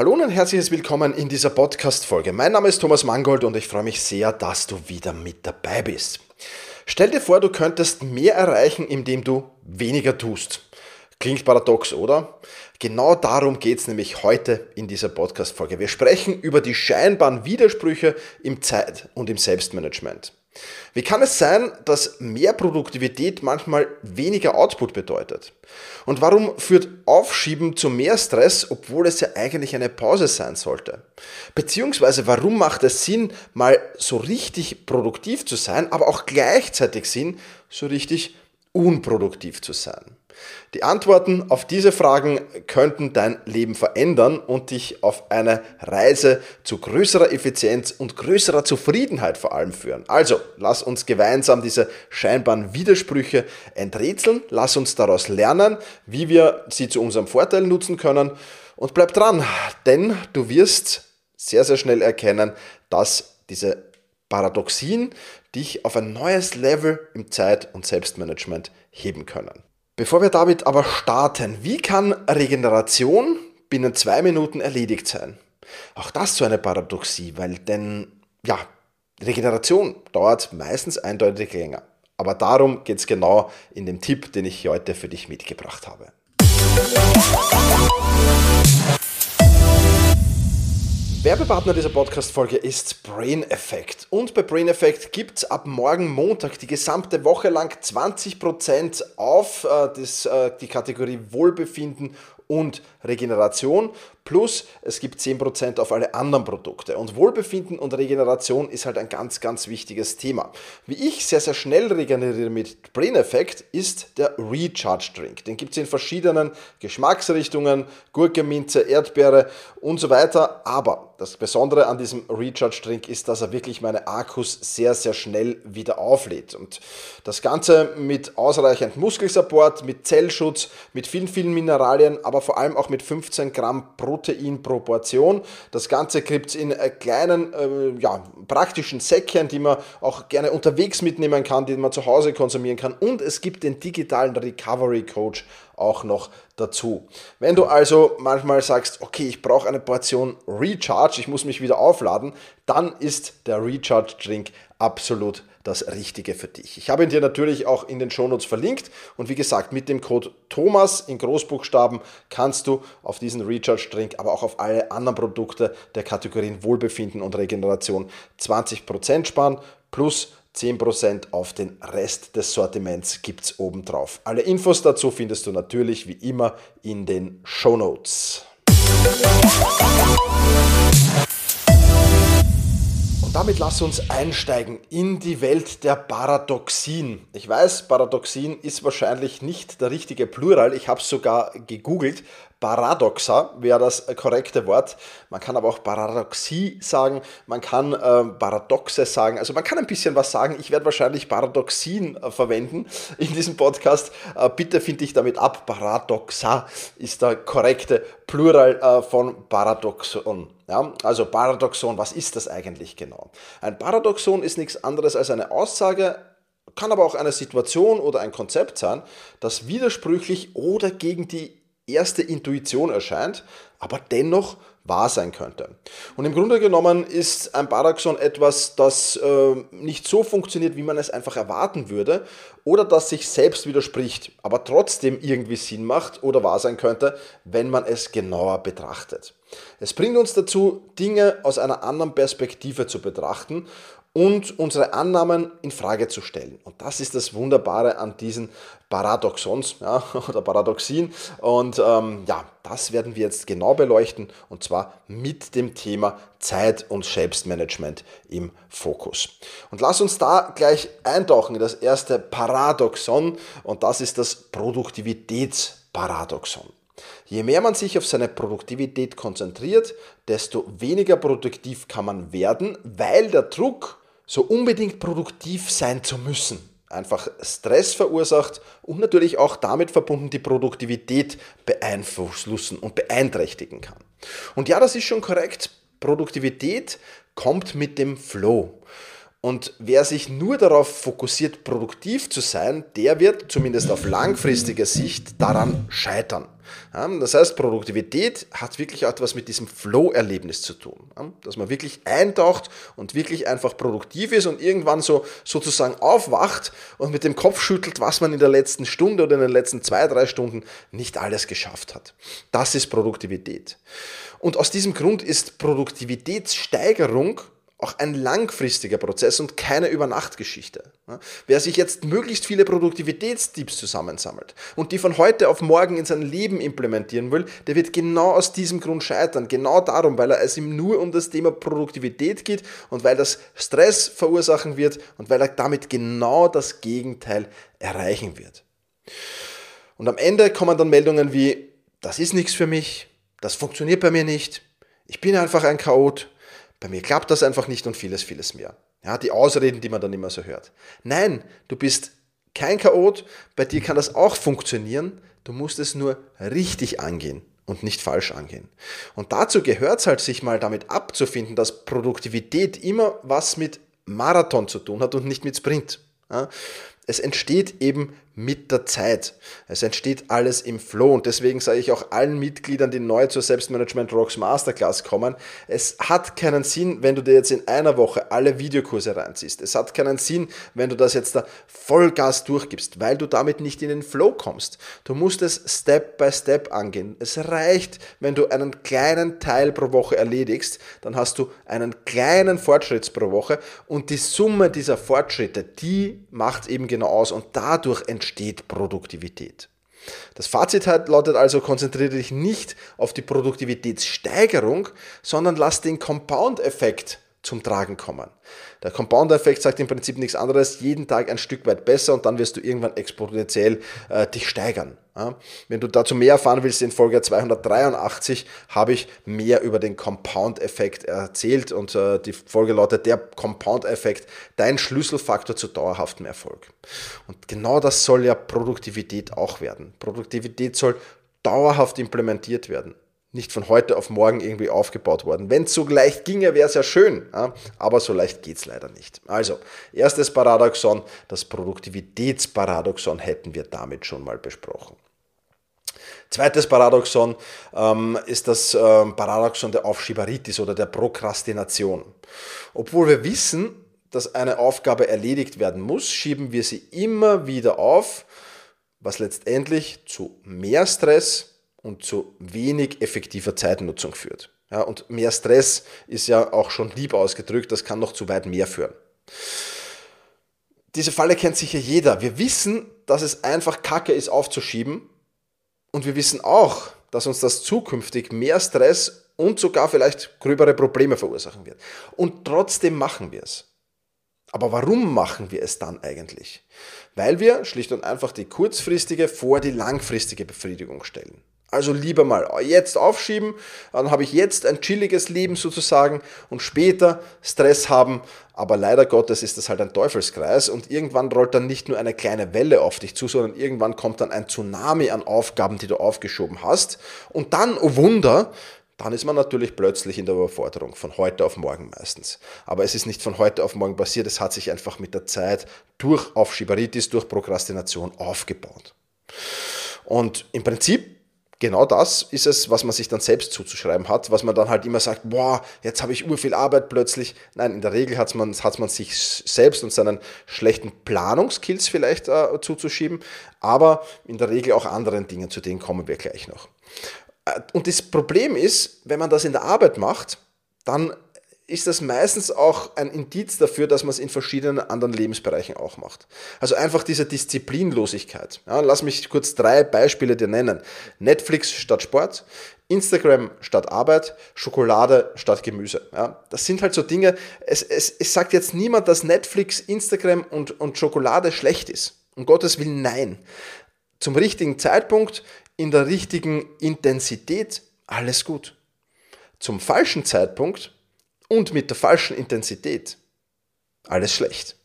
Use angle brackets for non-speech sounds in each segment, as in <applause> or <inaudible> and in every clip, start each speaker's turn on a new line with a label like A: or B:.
A: Hallo und ein herzliches Willkommen in dieser Podcast-Folge. Mein Name ist Thomas Mangold und ich freue mich sehr, dass du wieder mit dabei bist. Stell dir vor, du könntest mehr erreichen, indem du weniger tust. Klingt paradox, oder? Genau darum geht es nämlich heute in dieser Podcast-Folge. Wir sprechen über die scheinbaren Widersprüche im Zeit- und im Selbstmanagement. Wie kann es sein, dass mehr Produktivität manchmal weniger Output bedeutet? Und warum führt Aufschieben zu mehr Stress, obwohl es ja eigentlich eine Pause sein sollte? Beziehungsweise warum macht es Sinn, mal so richtig produktiv zu sein, aber auch gleichzeitig Sinn, so richtig unproduktiv zu sein? Die Antworten auf diese Fragen könnten dein Leben verändern und dich auf eine Reise zu größerer Effizienz und größerer Zufriedenheit vor allem führen. Also, lass uns gemeinsam diese scheinbaren Widersprüche enträtseln, lass uns daraus lernen, wie wir sie zu unserem Vorteil nutzen können und bleib dran, denn du wirst sehr, sehr schnell erkennen, dass diese Paradoxien dich auf ein neues Level im Zeit- und Selbstmanagement heben können. Bevor wir damit aber starten, wie kann Regeneration binnen zwei Minuten erledigt sein? Auch das so eine Paradoxie, weil denn, ja, Regeneration dauert meistens eindeutig länger. Aber darum geht es genau in dem Tipp, den ich heute für dich mitgebracht habe. Werbepartner dieser Podcast-Folge ist Brain Effect. Und bei Brain Effect gibt es ab morgen Montag die gesamte Woche lang 20% auf äh, das, äh, die Kategorie Wohlbefinden und Regeneration. Plus es gibt 10% auf alle anderen Produkte. Und Wohlbefinden und Regeneration ist halt ein ganz, ganz wichtiges Thema. Wie ich sehr, sehr schnell regeneriere mit Brain Effect ist der Recharge Drink. Den gibt es in verschiedenen Geschmacksrichtungen, Gurke, Minze, Erdbeere und so weiter. Aber das Besondere an diesem Recharge Drink ist, dass er wirklich meine Akkus sehr, sehr schnell wieder auflädt. Und das Ganze mit ausreichend Muskelsupport, mit Zellschutz, mit vielen, vielen Mineralien, aber vor allem auch mit 15 Gramm Protein pro Portion. Das Ganze gibt es in äh, kleinen, äh, ja, praktischen Säckchen, die man auch gerne unterwegs mitnehmen kann, die man zu Hause konsumieren kann. Und es gibt den digitalen Recovery Coach auch noch dazu. Wenn du also manchmal sagst, okay, ich brauche eine Portion Recharge, ich muss mich wieder aufladen, dann ist der Recharge Drink absolut das Richtige für dich. Ich habe ihn dir natürlich auch in den Shownotes verlinkt und wie gesagt, mit dem Code Thomas in Großbuchstaben kannst du auf diesen Recharge Drink, aber auch auf alle anderen Produkte der Kategorien Wohlbefinden und Regeneration 20% sparen plus 10% auf den Rest des Sortiments gibt es obendrauf. Alle Infos dazu findest du natürlich wie immer in den Show Notes. Und damit lass uns einsteigen in die Welt der Paradoxien. Ich weiß, Paradoxien ist wahrscheinlich nicht der richtige Plural. Ich habe es sogar gegoogelt. Paradoxa wäre das korrekte Wort. Man kann aber auch Paradoxie sagen, man kann äh, Paradoxe sagen. Also man kann ein bisschen was sagen. Ich werde wahrscheinlich Paradoxien äh, verwenden <laughs> in diesem Podcast. Äh, bitte finde ich damit ab. Paradoxa ist der korrekte Plural äh, von Paradoxon. Ja, also Paradoxon, was ist das eigentlich genau? Ein Paradoxon ist nichts anderes als eine Aussage, kann aber auch eine Situation oder ein Konzept sein, das widersprüchlich oder gegen die erste Intuition erscheint, aber dennoch wahr sein könnte. Und im Grunde genommen ist ein Paradoxon etwas, das äh, nicht so funktioniert, wie man es einfach erwarten würde, oder das sich selbst widerspricht, aber trotzdem irgendwie Sinn macht oder wahr sein könnte, wenn man es genauer betrachtet. Es bringt uns dazu, Dinge aus einer anderen Perspektive zu betrachten und unsere Annahmen in Frage zu stellen. Und das ist das Wunderbare an diesen Paradoxons <laughs> ja, oder Paradoxien. Und ähm, ja, das werden wir jetzt genau beleuchten und zwar mit dem Thema Zeit- und Selbstmanagement im Fokus. Und lass uns da gleich eintauchen in das erste Paradoxon und das ist das Produktivitätsparadoxon. Je mehr man sich auf seine Produktivität konzentriert, desto weniger produktiv kann man werden, weil der Druck so unbedingt produktiv sein zu müssen, einfach Stress verursacht und natürlich auch damit verbunden die Produktivität beeinflussen und beeinträchtigen kann. Und ja, das ist schon korrekt. Produktivität kommt mit dem Flow. Und wer sich nur darauf fokussiert, produktiv zu sein, der wird zumindest auf langfristige Sicht daran scheitern. Das heißt, Produktivität hat wirklich etwas mit diesem Flow-Erlebnis zu tun. Dass man wirklich eintaucht und wirklich einfach produktiv ist und irgendwann so sozusagen aufwacht und mit dem Kopf schüttelt, was man in der letzten Stunde oder in den letzten zwei, drei Stunden nicht alles geschafft hat. Das ist Produktivität. Und aus diesem Grund ist Produktivitätssteigerung auch ein langfristiger Prozess und keine Übernachtgeschichte. Wer sich jetzt möglichst viele Produktivitätstipps zusammensammelt und die von heute auf morgen in sein Leben implementieren will, der wird genau aus diesem Grund scheitern. Genau darum, weil es ihm nur um das Thema Produktivität geht und weil das Stress verursachen wird und weil er damit genau das Gegenteil erreichen wird. Und am Ende kommen dann Meldungen wie, das ist nichts für mich, das funktioniert bei mir nicht, ich bin einfach ein Chaot, bei mir klappt das einfach nicht und vieles, vieles mehr. Ja, die Ausreden, die man dann immer so hört. Nein, du bist kein Chaot, bei dir kann das auch funktionieren, du musst es nur richtig angehen und nicht falsch angehen. Und dazu gehört es halt, sich mal damit abzufinden, dass Produktivität immer was mit Marathon zu tun hat und nicht mit Sprint. Ja, es entsteht eben mit der Zeit. Es entsteht alles im Flow und deswegen sage ich auch allen Mitgliedern, die neu zur Selbstmanagement Rocks Masterclass kommen, es hat keinen Sinn, wenn du dir jetzt in einer Woche alle Videokurse reinziehst. Es hat keinen Sinn, wenn du das jetzt da Vollgas durchgibst, weil du damit nicht in den Flow kommst. Du musst es Step by Step angehen. Es reicht, wenn du einen kleinen Teil pro Woche erledigst, dann hast du einen kleinen Fortschritt pro Woche und die Summe dieser Fortschritte, die macht eben genau aus und dadurch entsteht entsteht Produktivität. Das Fazit lautet also, konzentriere dich nicht auf die Produktivitätssteigerung, sondern lass den Compound-Effekt zum Tragen kommen. Der Compound-Effekt sagt im Prinzip nichts anderes, jeden Tag ein Stück weit besser und dann wirst du irgendwann exponentiell äh, dich steigern. Ja? Wenn du dazu mehr erfahren willst, in Folge 283 habe ich mehr über den Compound-Effekt erzählt und äh, die Folge lautet der Compound-Effekt, dein Schlüsselfaktor zu dauerhaftem Erfolg. Und genau das soll ja Produktivität auch werden. Produktivität soll dauerhaft implementiert werden nicht von heute auf morgen irgendwie aufgebaut worden. Wenn es so leicht ginge, wäre es ja schön, aber so leicht geht es leider nicht. Also, erstes Paradoxon, das Produktivitätsparadoxon hätten wir damit schon mal besprochen. Zweites Paradoxon ähm, ist das ähm, Paradoxon der Aufschieberitis oder der Prokrastination. Obwohl wir wissen, dass eine Aufgabe erledigt werden muss, schieben wir sie immer wieder auf, was letztendlich zu mehr Stress, und zu wenig effektiver Zeitnutzung führt. Ja, und mehr Stress ist ja auch schon lieb ausgedrückt, das kann noch zu weit mehr führen. Diese Falle kennt sicher jeder. Wir wissen, dass es einfach kacke ist aufzuschieben und wir wissen auch, dass uns das zukünftig mehr Stress und sogar vielleicht gröbere Probleme verursachen wird. Und trotzdem machen wir es. Aber warum machen wir es dann eigentlich? Weil wir schlicht und einfach die kurzfristige vor die langfristige Befriedigung stellen. Also lieber mal jetzt aufschieben, dann habe ich jetzt ein chilliges Leben sozusagen und später Stress haben. Aber leider Gottes ist das halt ein Teufelskreis und irgendwann rollt dann nicht nur eine kleine Welle auf dich zu, sondern irgendwann kommt dann ein Tsunami an Aufgaben, die du aufgeschoben hast. Und dann, oh Wunder, dann ist man natürlich plötzlich in der Überforderung, von heute auf morgen meistens. Aber es ist nicht von heute auf morgen passiert, es hat sich einfach mit der Zeit durch Aufschieberitis, durch Prokrastination aufgebaut. Und im Prinzip genau das ist es, was man sich dann selbst zuzuschreiben hat, was man dann halt immer sagt, boah, jetzt habe ich ur viel Arbeit plötzlich. Nein, in der Regel hat man, hat man sich selbst und seinen schlechten Planungskills vielleicht äh, zuzuschieben, aber in der Regel auch anderen Dingen, zu denen kommen wir gleich noch. Äh, und das Problem ist, wenn man das in der Arbeit macht, dann ist das meistens auch ein Indiz dafür, dass man es in verschiedenen anderen Lebensbereichen auch macht. Also einfach diese Disziplinlosigkeit. Ja, lass mich kurz drei Beispiele dir nennen. Netflix statt Sport, Instagram statt Arbeit, Schokolade statt Gemüse. Ja, das sind halt so Dinge, es, es, es sagt jetzt niemand, dass Netflix, Instagram und, und Schokolade schlecht ist. Um Gottes Willen, nein. Zum richtigen Zeitpunkt, in der richtigen Intensität, alles gut. Zum falschen Zeitpunkt, und mit der falschen Intensität, alles schlecht.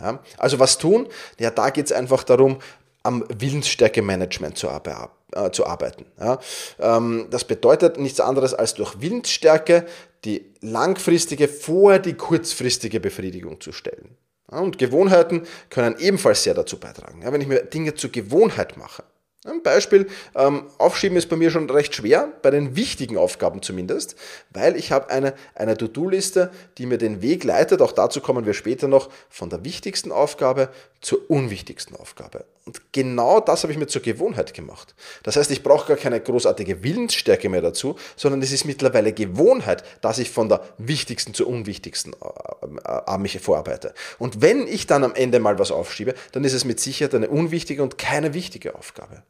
A: Ja, also was tun? Ja, da geht es einfach darum, am Willensstärke-Management zu äh, zu arbeiten. Ja. Ähm, das bedeutet nichts anderes als durch Willensstärke die langfristige vor die kurzfristige Befriedigung zu stellen. Ja, und Gewohnheiten können ebenfalls sehr dazu beitragen. Wenn ich mir Dinge zur Gewohnheit mache, ein Beispiel, ähm, aufschieben ist bei mir schon recht schwer, bei den wichtigen Aufgaben zumindest, weil ich habe eine, eine To-Do-Liste, die mir den Weg leitet, auch dazu kommen wir später noch, von der wichtigsten Aufgabe zur unwichtigsten Aufgabe. Und genau das habe ich mir zur Gewohnheit gemacht. Das heißt, ich brauche gar keine großartige Willensstärke mehr dazu, sondern es ist mittlerweile Gewohnheit, dass ich von der wichtigsten zur unwichtigsten äh, äh, mich vorarbeite. Und wenn ich dann am Ende mal was aufschiebe, dann ist es mit Sicherheit eine unwichtige und keine wichtige Aufgabe.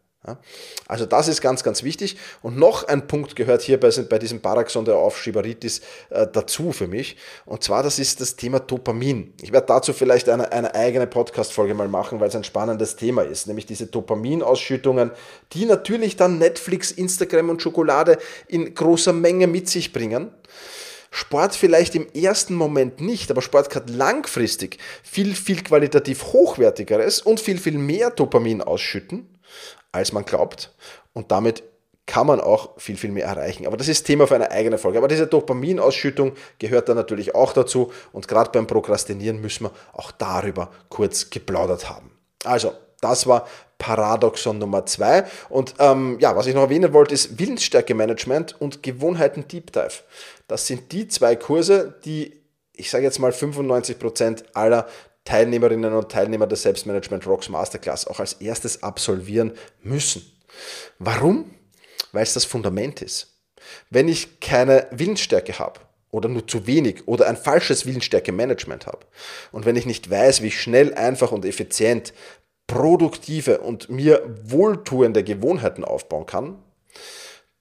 A: Also das ist ganz, ganz wichtig. Und noch ein Punkt gehört hier bei, bei diesem Paraxon der Aufschieberitis äh, dazu für mich. Und zwar, das ist das Thema Dopamin. Ich werde dazu vielleicht eine, eine eigene Podcast-Folge mal machen, weil es ein spannendes Thema ist. Nämlich diese Dopaminausschüttungen, die natürlich dann Netflix, Instagram und Schokolade in großer Menge mit sich bringen. Sport vielleicht im ersten Moment nicht, aber Sport kann langfristig viel, viel qualitativ hochwertigeres und viel, viel mehr Dopamin ausschütten als man glaubt. Und damit kann man auch viel, viel mehr erreichen. Aber das ist Thema für eine eigene Folge. Aber diese Dopaminausschüttung gehört da natürlich auch dazu. Und gerade beim Prokrastinieren müssen wir auch darüber kurz geplaudert haben. Also, das war Paradoxon Nummer zwei. Und ähm, ja, was ich noch erwähnen wollte, ist Willensstärke-Management und Gewohnheiten Deep Dive. Das sind die zwei Kurse, die, ich sage jetzt mal, 95% aller Teilnehmerinnen und Teilnehmer der Selbstmanagement Rocks Masterclass auch als erstes absolvieren müssen. Warum? Weil es das Fundament ist. Wenn ich keine Willensstärke habe oder nur zu wenig oder ein falsches Willensstärke-Management habe und wenn ich nicht weiß, wie ich schnell, einfach und effizient produktive und mir wohltuende Gewohnheiten aufbauen kann,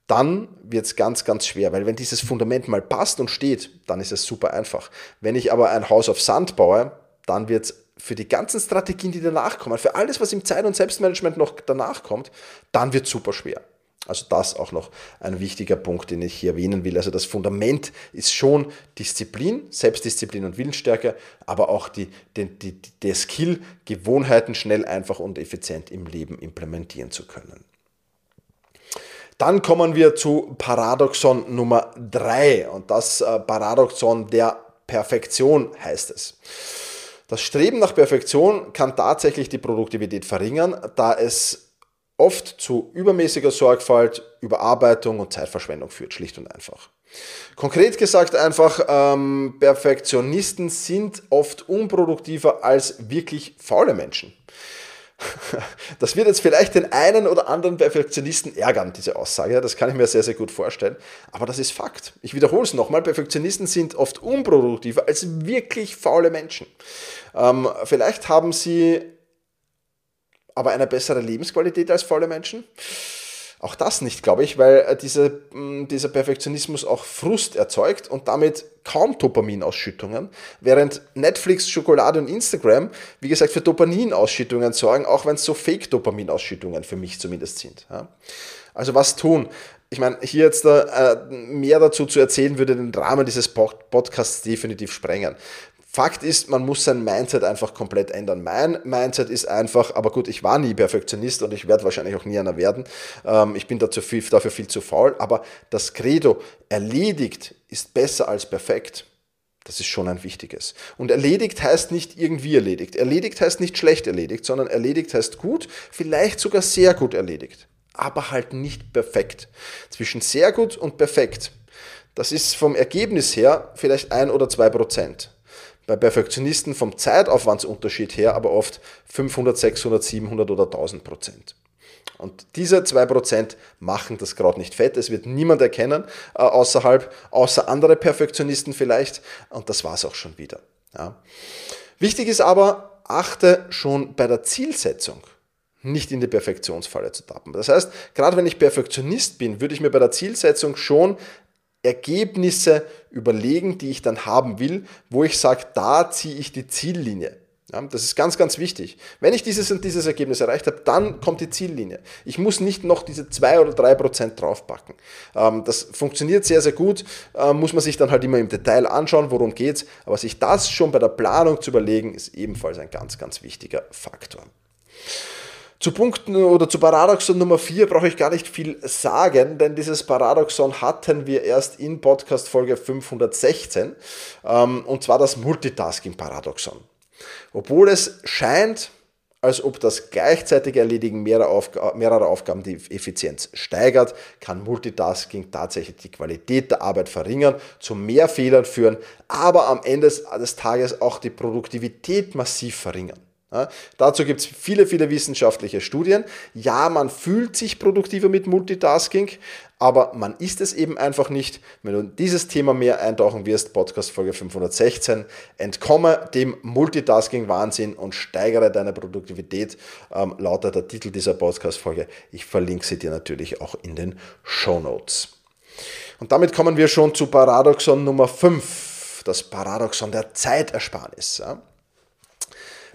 A: dann wird es ganz, ganz schwer, weil wenn dieses Fundament mal passt und steht, dann ist es super einfach. Wenn ich aber ein Haus auf Sand baue, dann wird es für die ganzen Strategien, die danach kommen, für alles, was im Zeit- und Selbstmanagement noch danach kommt, dann wird es super schwer. Also das auch noch ein wichtiger Punkt, den ich hier erwähnen will. Also das Fundament ist schon Disziplin, Selbstdisziplin und Willensstärke, aber auch die, die, die, der Skill, Gewohnheiten schnell, einfach und effizient im Leben implementieren zu können. Dann kommen wir zu Paradoxon Nummer 3 und das äh, Paradoxon der Perfektion heißt es. Das Streben nach Perfektion kann tatsächlich die Produktivität verringern, da es oft zu übermäßiger Sorgfalt, Überarbeitung und Zeitverschwendung führt, schlicht und einfach. Konkret gesagt einfach, ähm, Perfektionisten sind oft unproduktiver als wirklich faule Menschen. <laughs> Das wird jetzt vielleicht den einen oder anderen Perfektionisten ärgern, diese Aussage. Das kann ich mir sehr, sehr gut vorstellen. Aber das ist Fakt. Ich wiederhole es nochmal. Perfektionisten sind oft unproduktiver als wirklich faule Menschen. Ähm, vielleicht haben sie aber eine bessere Lebensqualität als faule Menschen. Auch das nicht, glaube ich, weil äh, diese, dieser Perfektionismus auch Frust erzeugt und damit kaum Dopaminausschüttungen, während Netflix, Schokolade und Instagram, wie gesagt, für Dopaminausschüttungen sorgen, auch wenn es so Fake-Dopaminausschüttungen für mich zumindest sind. Also was tun? Ich meine, hier jetzt äh, mehr dazu zu erzählen, würde den Rahmen dieses Podcasts definitiv sprengen. Fakt ist, man muss sein Mindset einfach komplett ändern. Mein Mindset ist einfach, aber gut, ich war nie Perfektionist und ich werde wahrscheinlich auch nie einer werden. Ähm, ich bin dazu viel, dafür viel zu faul, aber das Credo erledigt ist besser als perfekt. Das ist schon ein wichtiges. Und erledigt heißt nicht irgendwie erledigt. Erledigt heißt nicht schlecht erledigt, sondern erledigt heißt gut, vielleicht sogar sehr gut erledigt. Aber halt nicht perfekt. Zwischen sehr gut und perfekt, das ist vom Ergebnis her vielleicht ein oder zwei Prozent bei Perfektionisten vom Zeitaufwandsunterschied her aber oft 500, 600, 700 oder 1000 Prozent. Und diese 2% machen das Kraut nicht fett. Es wird niemand erkennen äh, außerhalb, außer andere Perfektionisten vielleicht. Und das war es auch schon wieder. Ja. Wichtig ist aber, achte schon bei der Zielsetzung nicht in die Perfektionsfalle zu tappen. Das heißt, gerade wenn ich Perfektionist bin, würde ich mir bei der Zielsetzung schon Ergebnisse überlegen, die ich dann haben will, wo ich sage, da ziehe ich die Ziellinie. Ja, das ist ganz, ganz wichtig. Wenn ich dieses und dieses Ergebnis erreicht habe, dann kommt die Ziellinie. Ich muss nicht noch diese zwei oder drei Prozent draufpacken. Ähm, das funktioniert sehr, sehr gut. Ähm, muss man sich dann halt immer im Detail anschauen, worum geht's. Aber sich das schon bei der Planung zu überlegen, ist ebenfalls ein ganz, ganz wichtiger Faktor. Zu Punkt oder zu Paradoxon Nummer 4 brauche ich gar nicht viel sagen, denn dieses Paradoxon hatten wir erst in Podcast Folge 516 ähm, und zwar das Multitasking-Paradoxon. Obwohl es scheint, als ob das gleichzeitige Erledigen mehrerer, Aufg mehrerer Aufgaben die Effizienz steigert, kann Multitasking tatsächlich die Qualität der Arbeit verringern, zu mehr Fehlern führen, aber am Ende des Tages auch die Produktivität massiv verringern. Ja, dazu gibt es viele, viele wissenschaftliche Studien. Ja, man fühlt sich produktiver mit Multitasking, aber man ist es eben einfach nicht. Wenn du in dieses Thema mehr eintauchen wirst, Podcast Folge 516, entkomme dem Multitasking-Wahnsinn und steigere deine Produktivität, ähm, lautet der Titel dieser Podcast-Folge. Ich verlinke sie dir natürlich auch in den Show Notes. Und damit kommen wir schon zu Paradoxon Nummer 5, das Paradoxon der Zeitersparnis. Ja?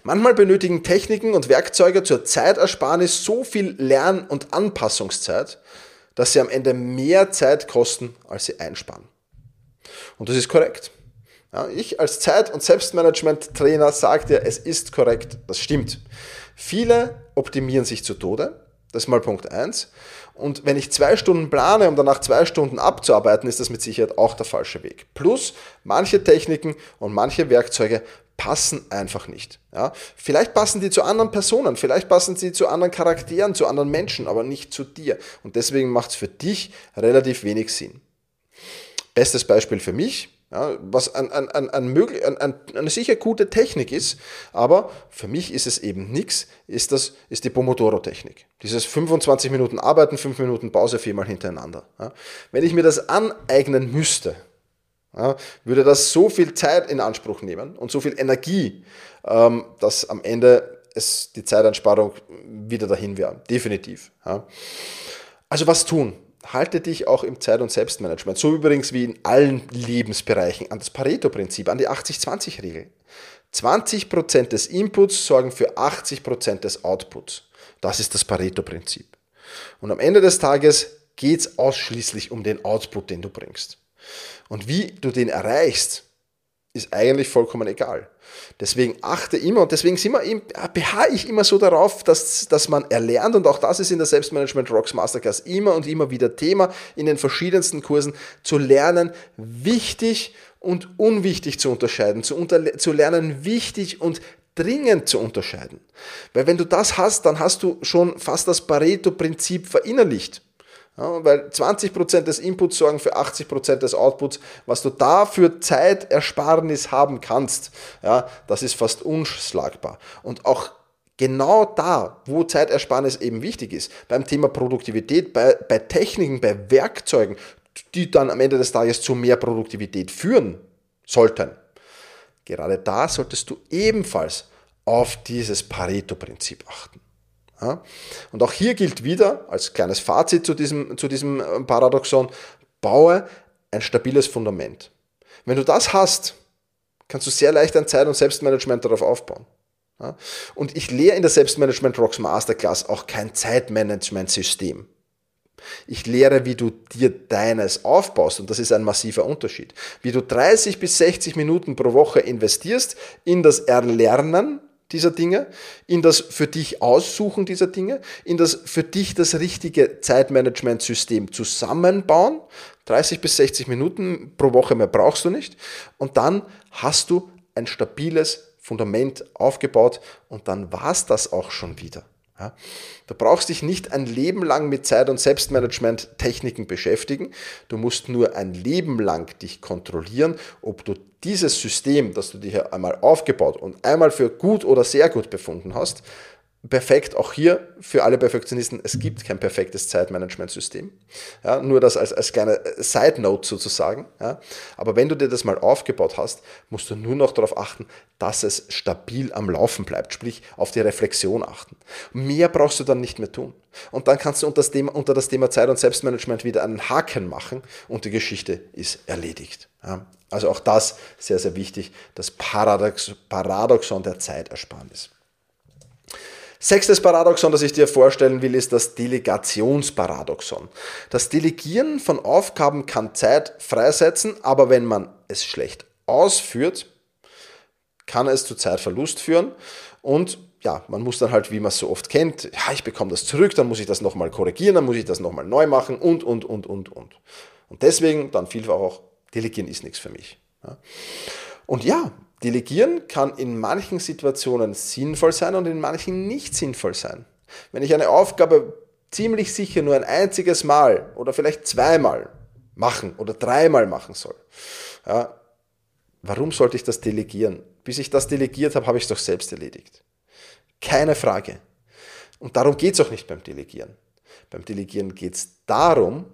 A: Manchmal benötigen Techniken und Werkzeuge zur Zeitersparnis so viel Lern- und Anpassungszeit, dass sie am Ende mehr Zeit kosten, als sie einsparen. Und das ist korrekt. Ja, ich als Zeit- und Selbstmanagement-Trainer sage dir, es ist korrekt, das stimmt. Viele optimieren sich zu Tode, das ist mal Punkt 1. Und wenn ich zwei Stunden plane, um danach zwei Stunden abzuarbeiten, ist das mit Sicherheit auch der falsche Weg. Plus, manche Techniken und manche Werkzeuge passen einfach nicht. Ja? Vielleicht passen die zu anderen Personen, vielleicht passen sie zu anderen Charakteren, zu anderen Menschen, aber nicht zu dir. Und deswegen macht es für dich relativ wenig Sinn. Bestes Beispiel für mich, ja, was ein, ein, ein, ein möglich, ein, eine sicher gute Technik ist, aber für mich ist es eben nichts, ist, ist die Pomodoro-Technik. Dieses 25 Minuten Arbeiten, 5 Minuten Pause, viermal hintereinander. Ja. Wenn ich mir das aneignen müsste, ja, würde das so viel Zeit in Anspruch nehmen und so viel Energie, ähm, dass am Ende es die Zeitansparung wieder dahin wäre. Definitiv. Ja. Also was tun? Halte dich auch im Zeit- und Selbstmanagement, so übrigens wie in allen Lebensbereichen, an das Pareto-Prinzip, an die 80-20-Regel. 20% des Inputs sorgen für 80% des Outputs. Das ist das Pareto-Prinzip. Und am Ende des Tages geht es ausschließlich um den Output, den du bringst. Und wie du den erreichst, ist eigentlich vollkommen egal. Deswegen achte immer und deswegen sind wir, beharre ich immer so darauf, dass, dass man erlernt und auch das ist in der Selbstmanagement Rocks Masterclass immer und immer wieder Thema in den verschiedensten Kursen zu lernen, wichtig und unwichtig zu unterscheiden, zu, unter, zu lernen, wichtig und dringend zu unterscheiden. Weil wenn du das hast, dann hast du schon fast das Pareto-Prinzip verinnerlicht. Ja, weil 20% des Inputs sorgen für 80% des Outputs. Was du da für Zeitersparnis haben kannst, ja, das ist fast unschlagbar. Und auch genau da, wo Zeitersparnis eben wichtig ist, beim Thema Produktivität, bei, bei Techniken, bei Werkzeugen, die dann am Ende des Tages zu mehr Produktivität führen sollten, gerade da solltest du ebenfalls auf dieses Pareto-Prinzip achten. Und auch hier gilt wieder, als kleines Fazit zu diesem, zu diesem äh, Paradoxon, baue ein stabiles Fundament. Wenn du das hast, kannst du sehr leicht ein Zeit- und Selbstmanagement darauf aufbauen. Und ich lehre in der Selbstmanagement Rocks Masterclass auch kein Zeitmanagement-System. Ich lehre, wie du dir deines aufbaust und das ist ein massiver Unterschied. Wie du 30 bis 60 Minuten pro Woche investierst in das Erlernen dieser Dinge, in das für dich Aussuchen dieser Dinge, in das für dich das richtige Zeitmanagementsystem zusammenbauen. 30 bis 60 Minuten pro Woche mehr brauchst du nicht. Und dann hast du ein stabiles Fundament aufgebaut und dann war es das auch schon wieder. Ja, du brauchst dich nicht ein Leben lang mit Zeit- und Selbstmanagement-Techniken beschäftigen. Du musst nur ein Leben lang dich kontrollieren, ob du dieses System, das du dir einmal aufgebaut und einmal für gut oder sehr gut befunden hast, perfekt, auch hier für alle Perfektionisten, es gibt kein perfektes Zeitmanagementsystem. Ja, nur das als, als kleine Side Note sozusagen. Ja. Aber wenn du dir das mal aufgebaut hast, musst du nur noch darauf achten, dass es stabil am Laufen bleibt, sprich auf die Reflexion achten. Mehr brauchst du dann nicht mehr tun. Und dann kannst du unter das Thema, unter das Thema Zeit- und Selbstmanagement wieder einen Haken machen und die Geschichte ist erledigt. Ja. Also auch das sehr, sehr wichtig, das Paradox, Paradoxon der Zeitersparnis. Sechstes Paradoxon, das ich dir vorstellen will, ist das Delegationsparadoxon. Das Delegieren von Aufgaben kann Zeit freisetzen, aber wenn man es schlecht ausführt, kann es zu Zeitverlust führen und ja, man muss dann halt, wie man es so oft kennt, ja, ich bekomme das zurück, dann muss ich das nochmal korrigieren, dann muss ich das nochmal neu machen und, und, und, und, und. Und deswegen dann vielfach auch, delegieren ist nichts für mich. Und ja, delegieren kann in manchen Situationen sinnvoll sein und in manchen nicht sinnvoll sein. Wenn ich eine Aufgabe ziemlich sicher nur ein einziges Mal oder vielleicht zweimal machen oder dreimal machen soll, ja, warum sollte ich das delegieren? Bis ich das delegiert habe, habe ich es doch selbst erledigt. Keine Frage. Und darum geht es auch nicht beim Delegieren. Beim Delegieren geht es darum,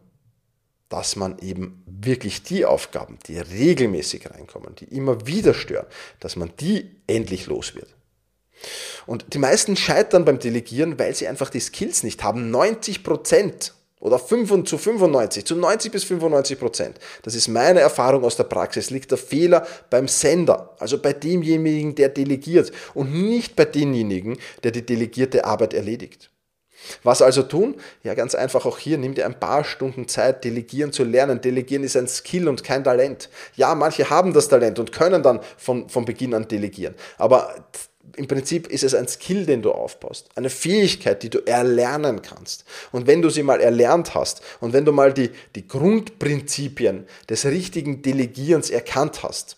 A: dass man eben wirklich die Aufgaben, die regelmäßig reinkommen, die immer wieder stören, dass man die endlich los wird. Und die meisten scheitern beim Delegieren, weil sie einfach die Skills nicht haben. 90 Prozent oder 5 zu 95, zu 90 bis 95 Prozent, das ist meine Erfahrung aus der Praxis, liegt der Fehler beim Sender, also bei demjenigen, der delegiert und nicht bei demjenigen, der die delegierte Arbeit erledigt. Was also tun? Ja, ganz einfach auch hier, nimm dir ein paar Stunden Zeit, delegieren zu lernen. Delegieren ist ein Skill und kein Talent. Ja, manche haben das Talent und können dann von, von Beginn an delegieren. Aber im Prinzip ist es ein Skill, den du aufbaust, eine Fähigkeit, die du erlernen kannst. Und wenn du sie mal erlernt hast und wenn du mal die, die Grundprinzipien des richtigen Delegierens erkannt hast,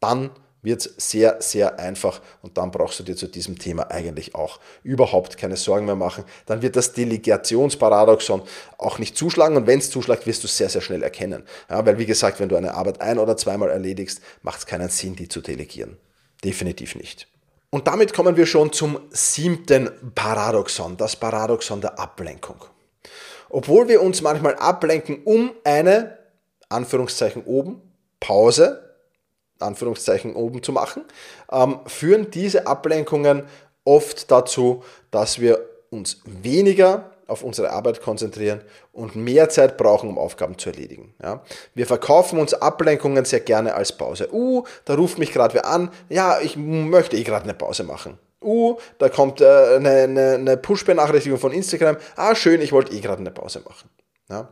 A: dann wird es sehr, sehr einfach und dann brauchst du dir zu diesem Thema eigentlich auch überhaupt keine Sorgen mehr machen. Dann wird das Delegationsparadoxon auch nicht zuschlagen und wenn es zuschlägt, wirst du es sehr, sehr schnell erkennen. Ja, weil wie gesagt, wenn du eine Arbeit ein- oder zweimal erledigst, macht es keinen Sinn, die zu delegieren. Definitiv nicht. Und damit kommen wir schon zum siebten Paradoxon, das Paradoxon der Ablenkung. Obwohl wir uns manchmal ablenken, um eine, Anführungszeichen oben, Pause Anführungszeichen oben zu machen, ähm, führen diese Ablenkungen oft dazu, dass wir uns weniger auf unsere Arbeit konzentrieren und mehr Zeit brauchen, um Aufgaben zu erledigen. Ja? Wir verkaufen uns Ablenkungen sehr gerne als Pause. Uh, da ruft mich gerade wer an. Ja, ich möchte eh gerade eine Pause machen. Uh, da kommt äh, eine, eine, eine Push-Benachrichtigung von Instagram. Ah, schön, ich wollte eh gerade eine Pause machen. Ja?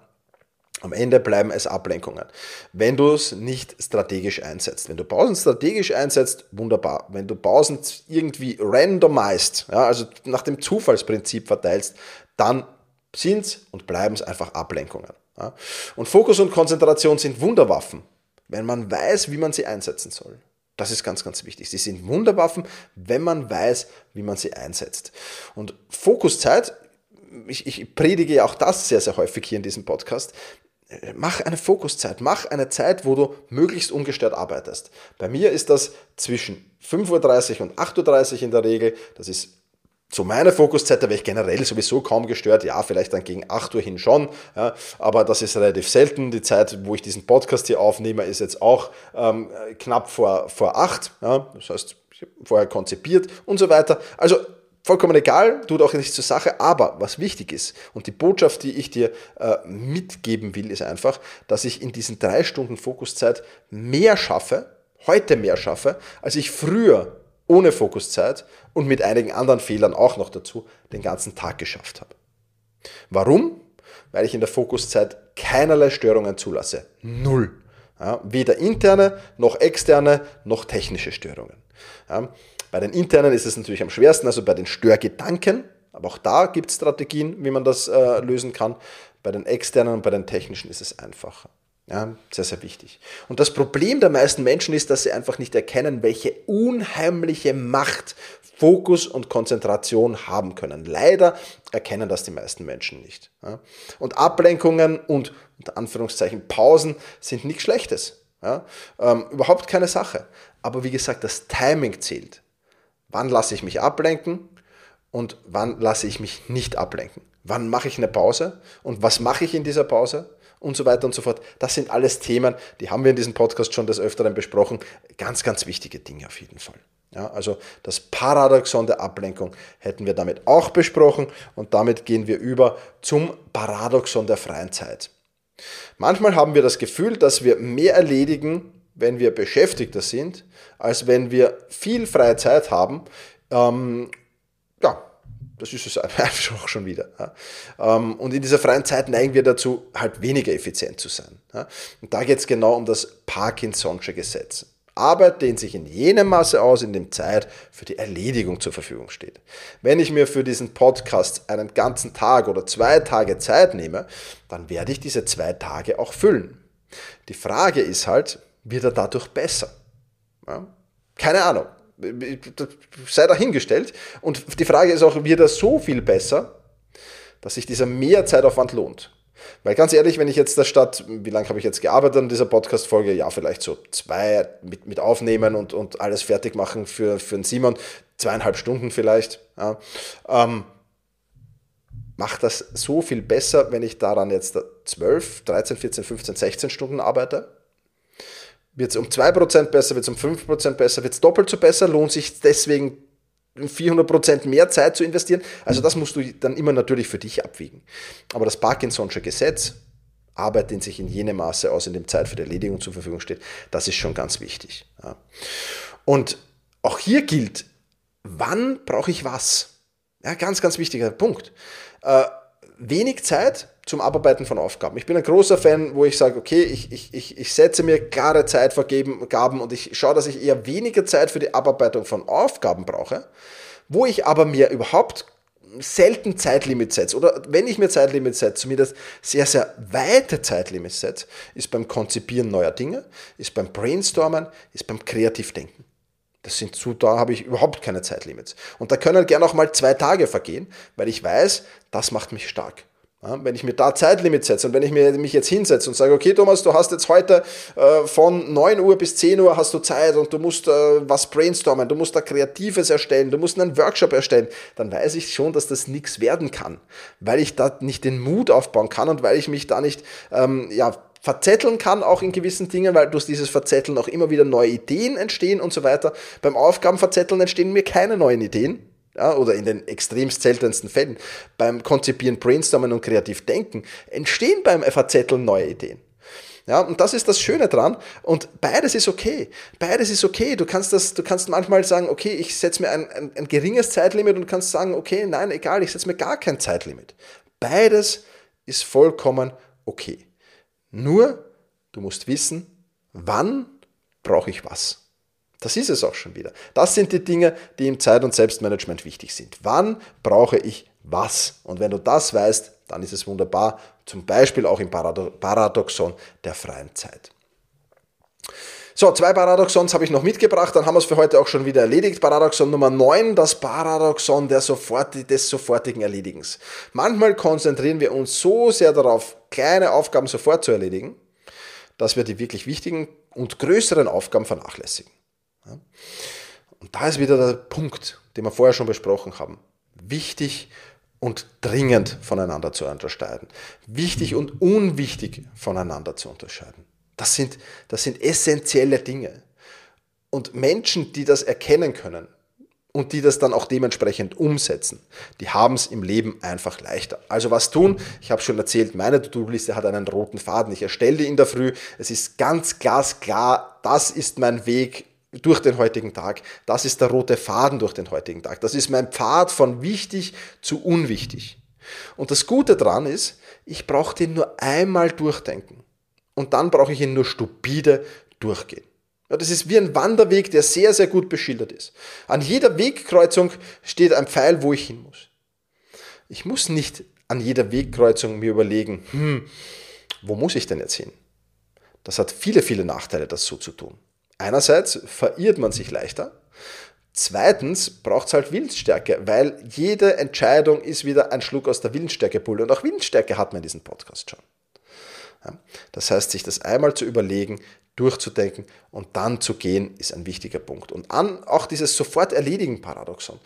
A: Am Ende bleiben es Ablenkungen. Wenn du es nicht strategisch einsetzt. Wenn du Pausen strategisch einsetzt, wunderbar. Wenn du Pausen irgendwie randomized, ja, also nach dem Zufallsprinzip verteilst, dann sind es und bleiben es einfach Ablenkungen. Ja. Und Fokus und Konzentration sind Wunderwaffen, wenn man weiß, wie man sie einsetzen soll. Das ist ganz, ganz wichtig. Sie sind Wunderwaffen, wenn man weiß, wie man sie einsetzt. Und Fokuszeit ich, ich predige auch das sehr, sehr häufig hier in diesem Podcast, mach eine Fokuszeit, mach eine Zeit, wo du möglichst ungestört arbeitest. Bei mir ist das zwischen 5.30 Uhr und 8.30 Uhr in der Regel. Das ist so meine Fokuszeit, da wäre ich generell sowieso kaum gestört. Ja, vielleicht dann gegen 8 Uhr hin schon, ja, aber das ist relativ selten. Die Zeit, wo ich diesen Podcast hier aufnehme, ist jetzt auch ähm, knapp vor, vor 8. Ja, das heißt, vorher konzipiert und so weiter. Also Vollkommen egal, tut auch nichts zur Sache, aber was wichtig ist und die Botschaft, die ich dir äh, mitgeben will, ist einfach, dass ich in diesen drei Stunden Fokuszeit mehr schaffe, heute mehr schaffe, als ich früher ohne Fokuszeit und mit einigen anderen Fehlern auch noch dazu den ganzen Tag geschafft habe. Warum? Weil ich in der Fokuszeit keinerlei Störungen zulasse. Null. Ja, weder interne noch externe noch technische Störungen. Ja, bei den internen ist es natürlich am schwersten, also bei den Störgedanken, aber auch da gibt es Strategien, wie man das äh, lösen kann. Bei den externen und bei den technischen ist es einfacher. Ja, sehr, sehr wichtig. Und das Problem der meisten Menschen ist, dass sie einfach nicht erkennen, welche unheimliche Macht Fokus und Konzentration haben können. Leider erkennen das die meisten Menschen nicht. Ja. Und Ablenkungen und unter Anführungszeichen Pausen sind nichts Schlechtes. Ja. Ähm, überhaupt keine Sache. Aber wie gesagt, das Timing zählt. Wann lasse ich mich ablenken und wann lasse ich mich nicht ablenken? Wann mache ich eine Pause und was mache ich in dieser Pause? Und so weiter und so fort. Das sind alles Themen, die haben wir in diesem Podcast schon des Öfteren besprochen. Ganz, ganz wichtige Dinge auf jeden Fall. Ja, also das Paradoxon der Ablenkung hätten wir damit auch besprochen und damit gehen wir über zum Paradoxon der freien Zeit. Manchmal haben wir das Gefühl, dass wir mehr erledigen, wenn wir beschäftigter sind, als wenn wir viel freie Zeit haben. Ähm, ja, das ist es <laughs> einfach schon wieder. Ja. Ähm, und in dieser freien Zeit neigen wir dazu, halt weniger effizient zu sein. Ja. Und da geht es genau um das Parkinson'sche Gesetz. Arbeit dehnt sich in jenem Maße aus, in dem Zeit für die Erledigung zur Verfügung steht. Wenn ich mir für diesen Podcast einen ganzen Tag oder zwei Tage Zeit nehme, dann werde ich diese zwei Tage auch füllen. Die Frage ist halt, wird er dadurch besser? Ja? Keine Ahnung. Sei dahingestellt. Und die Frage ist auch, wird er so viel besser, dass sich dieser Mehrzeitaufwand lohnt? Weil ganz ehrlich, wenn ich jetzt der Stadt, wie lange habe ich jetzt gearbeitet an dieser Podcast-Folge? Ja, vielleicht so zwei mit, mit Aufnehmen und, und alles fertig machen für, für den Simon, zweieinhalb Stunden vielleicht. Ja. Ähm, macht das so viel besser, wenn ich daran jetzt 12, 13, 14, 15, 16 Stunden arbeite? Wird es um 2% besser, wird es um 5% besser, wird es doppelt so besser, lohnt sich deswegen 400% mehr Zeit zu investieren. Also das musst du dann immer natürlich für dich abwiegen. Aber das Parkinson'sche Gesetz, Arbeit, den sich in jenem Maße aus, in dem Zeit für die Erledigung zur Verfügung steht, das ist schon ganz wichtig. Und auch hier gilt, wann brauche ich was? Ja, ganz, ganz wichtiger Punkt. Äh, wenig Zeit zum Abarbeiten von Aufgaben. Ich bin ein großer Fan, wo ich sage, okay, ich, ich, ich, ich setze mir klare Zeitvergaben und ich schaue, dass ich eher weniger Zeit für die Abarbeitung von Aufgaben brauche, wo ich aber mir überhaupt selten Zeitlimits setze oder wenn ich mir Zeitlimits setze, zumindest sehr, sehr weite Zeitlimits setze, ist beim Konzipieren neuer Dinge, ist beim Brainstormen, ist beim Kreativdenken. Das sind zu, da habe ich überhaupt keine Zeitlimits. Und da können gerne auch mal zwei Tage vergehen, weil ich weiß, das macht mich stark. Ja, wenn ich mir da Zeitlimit setze und wenn ich mir, mich jetzt hinsetze und sage, okay Thomas, du hast jetzt heute äh, von 9 Uhr bis 10 Uhr hast du Zeit und du musst äh, was brainstormen, du musst da Kreatives erstellen, du musst einen Workshop erstellen, dann weiß ich schon, dass das nichts werden kann, weil ich da nicht den Mut aufbauen kann und weil ich mich da nicht ähm, ja, verzetteln kann, auch in gewissen Dingen, weil durch dieses Verzetteln auch immer wieder neue Ideen entstehen und so weiter. Beim Aufgabenverzetteln entstehen mir keine neuen Ideen ja, oder in den extremst seltensten Fällen, beim Konzipieren, Brainstormen und Kreativdenken entstehen beim Verzetteln neue Ideen. Ja, und das ist das Schöne dran. Und beides ist okay. Beides ist okay. Du kannst das, du kannst manchmal sagen, okay, ich setze mir ein, ein, ein geringes Zeitlimit und kannst sagen, okay, nein, egal, ich setze mir gar kein Zeitlimit. Beides ist vollkommen okay. Nur, du musst wissen, wann brauche ich was. Das ist es auch schon wieder. Das sind die Dinge, die im Zeit- und Selbstmanagement wichtig sind. Wann brauche ich was? Und wenn du das weißt, dann ist es wunderbar, zum Beispiel auch im Paradoxon der freien Zeit. So, zwei Paradoxons habe ich noch mitgebracht, dann haben wir es für heute auch schon wieder erledigt. Paradoxon Nummer 9, das Paradoxon der Sofort, des sofortigen Erledigens. Manchmal konzentrieren wir uns so sehr darauf, kleine Aufgaben sofort zu erledigen, dass wir die wirklich wichtigen und größeren Aufgaben vernachlässigen. Und da ist wieder der Punkt, den wir vorher schon besprochen haben. Wichtig und dringend voneinander zu unterscheiden. Wichtig und unwichtig voneinander zu unterscheiden. Das sind, das sind essentielle Dinge. Und Menschen, die das erkennen können und die das dann auch dementsprechend umsetzen, die haben es im Leben einfach leichter. Also was tun? Ich habe schon erzählt, meine To-Do-Liste hat einen roten Faden. Ich erstelle die in der Früh. Es ist ganz glasklar, das ist mein Weg durch den heutigen Tag. Das ist der rote Faden durch den heutigen Tag. Das ist mein Pfad von wichtig zu unwichtig. Und das Gute daran ist, ich brauche den nur einmal durchdenken. Und dann brauche ich ihn nur stupide durchgehen. Ja, das ist wie ein Wanderweg, der sehr, sehr gut beschildert ist. An jeder Wegkreuzung steht ein Pfeil, wo ich hin muss. Ich muss nicht an jeder Wegkreuzung mir überlegen, hm, wo muss ich denn jetzt hin? Das hat viele, viele Nachteile, das so zu tun. Einerseits verirrt man sich leichter. Zweitens braucht es halt Willensstärke, weil jede Entscheidung ist wieder ein Schluck aus der Willensstärke-Pulle. Und auch Willensstärke hat man in diesem Podcast schon. Das heißt, sich das einmal zu überlegen, durchzudenken und dann zu gehen, ist ein wichtiger Punkt. Und an, auch dieses sofort erledigen Paradoxon.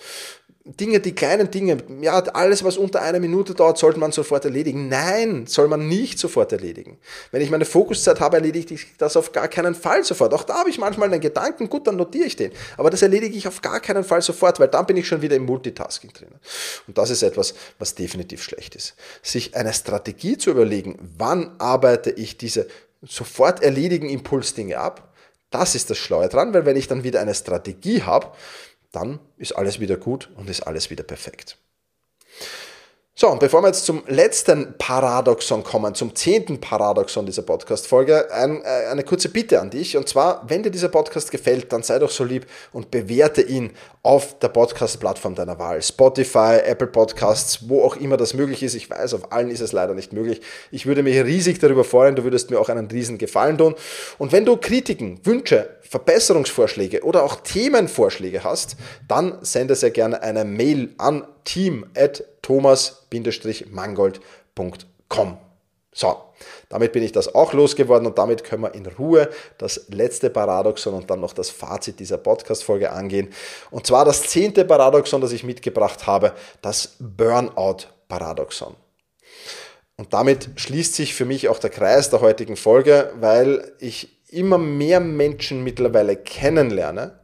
A: Dinge, die kleinen Dinge, ja, alles, was unter einer Minute dauert, sollte man sofort erledigen. Nein, soll man nicht sofort erledigen. Wenn ich meine Fokuszeit habe, erledige ich das auf gar keinen Fall sofort. Auch da habe ich manchmal einen Gedanken, gut, dann notiere ich den. Aber das erledige ich auf gar keinen Fall sofort, weil dann bin ich schon wieder im Multitasking drin. Und das ist etwas, was definitiv schlecht ist. Sich eine Strategie zu überlegen, wann arbeite ich diese sofort erledigen Impulsdinge ab, das ist das Schlaue dran, weil wenn ich dann wieder eine Strategie habe, dann ist alles wieder gut und ist alles wieder perfekt. So, und bevor wir jetzt zum letzten Paradoxon kommen, zum zehnten Paradoxon dieser Podcast-Folge, ein, äh, eine kurze Bitte an dich. Und zwar, wenn dir dieser Podcast gefällt, dann sei doch so lieb und bewerte ihn auf der Podcast-Plattform deiner Wahl. Spotify, Apple Podcasts, wo auch immer das möglich ist. Ich weiß, auf allen ist es leider nicht möglich. Ich würde mich riesig darüber freuen. Du würdest mir auch einen riesen Gefallen tun. Und wenn du Kritiken, Wünsche, Verbesserungsvorschläge oder auch Themenvorschläge hast, dann sende sehr gerne eine Mail an team.thomas-mangold.com. So, damit bin ich das auch losgeworden und damit können wir in Ruhe das letzte Paradoxon und dann noch das Fazit dieser Podcast-Folge angehen. Und zwar das zehnte Paradoxon, das ich mitgebracht habe, das Burnout-Paradoxon. Und damit schließt sich für mich auch der Kreis der heutigen Folge, weil ich immer mehr Menschen mittlerweile kennenlerne,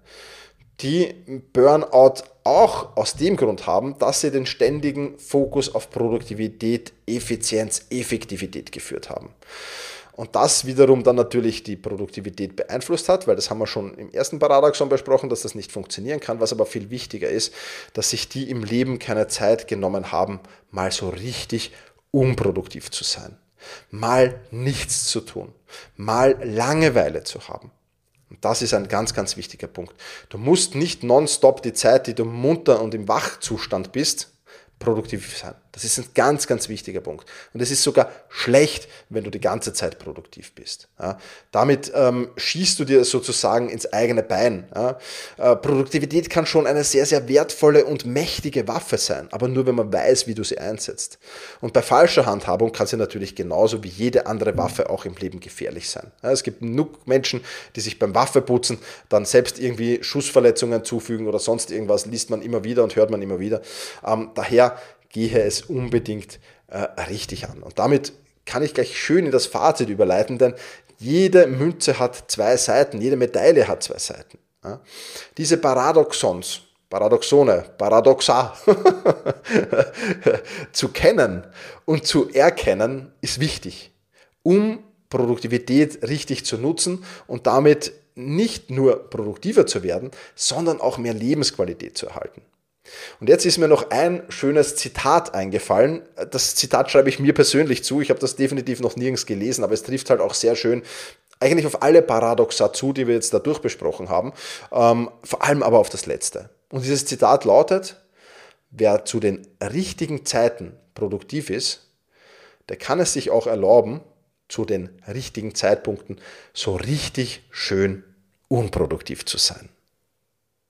A: die Burnout auch aus dem Grund haben, dass sie den ständigen Fokus auf Produktivität, Effizienz, Effektivität geführt haben. Und das wiederum dann natürlich die Produktivität beeinflusst hat, weil das haben wir schon im ersten Paradoxon besprochen, dass das nicht funktionieren kann. Was aber viel wichtiger ist, dass sich die im Leben keine Zeit genommen haben, mal so richtig unproduktiv zu sein mal nichts zu tun, mal Langeweile zu haben. Und das ist ein ganz, ganz wichtiger Punkt. Du musst nicht nonstop die Zeit, die du munter und im Wachzustand bist, produktiv sein. Das ist ein ganz, ganz wichtiger Punkt. Und es ist sogar schlecht, wenn du die ganze Zeit produktiv bist. Ja, damit ähm, schießt du dir sozusagen ins eigene Bein. Ja. Äh, Produktivität kann schon eine sehr, sehr wertvolle und mächtige Waffe sein, aber nur wenn man weiß, wie du sie einsetzt. Und bei falscher Handhabung kann sie natürlich genauso wie jede andere Waffe auch im Leben gefährlich sein. Ja, es gibt genug Menschen, die sich beim Waffeputzen dann selbst irgendwie Schussverletzungen zufügen oder sonst irgendwas, liest man immer wieder und hört man immer wieder. Ähm, daher gehe es unbedingt äh, richtig an. Und damit kann ich gleich schön in das Fazit überleiten, denn jede Münze hat zwei Seiten, jede Medaille hat zwei Seiten. Ja. Diese Paradoxons, Paradoxone, Paradoxa <laughs> zu kennen und zu erkennen, ist wichtig, um Produktivität richtig zu nutzen und damit nicht nur produktiver zu werden, sondern auch mehr Lebensqualität zu erhalten. Und jetzt ist mir noch ein schönes Zitat eingefallen. Das Zitat schreibe ich mir persönlich zu. Ich habe das definitiv noch nirgends gelesen, aber es trifft halt auch sehr schön eigentlich auf alle Paradoxa zu, die wir jetzt da durchbesprochen haben, ähm, vor allem aber auf das letzte. Und dieses Zitat lautet, wer zu den richtigen Zeiten produktiv ist, der kann es sich auch erlauben, zu den richtigen Zeitpunkten so richtig schön unproduktiv zu sein.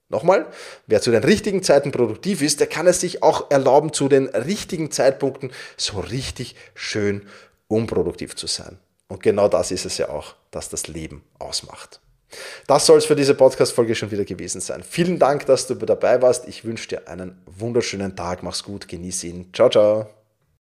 A: Nochmal, wer zu den richtigen Zeiten produktiv ist, der kann es sich auch erlauben, zu den richtigen Zeitpunkten so richtig schön unproduktiv zu sein. Und genau das ist es ja auch, dass das Leben ausmacht. Das soll es für diese Podcast-Folge schon wieder gewesen sein. Vielen Dank, dass du dabei warst. Ich wünsche dir einen wunderschönen Tag. Mach's gut, genieße ihn. Ciao, ciao.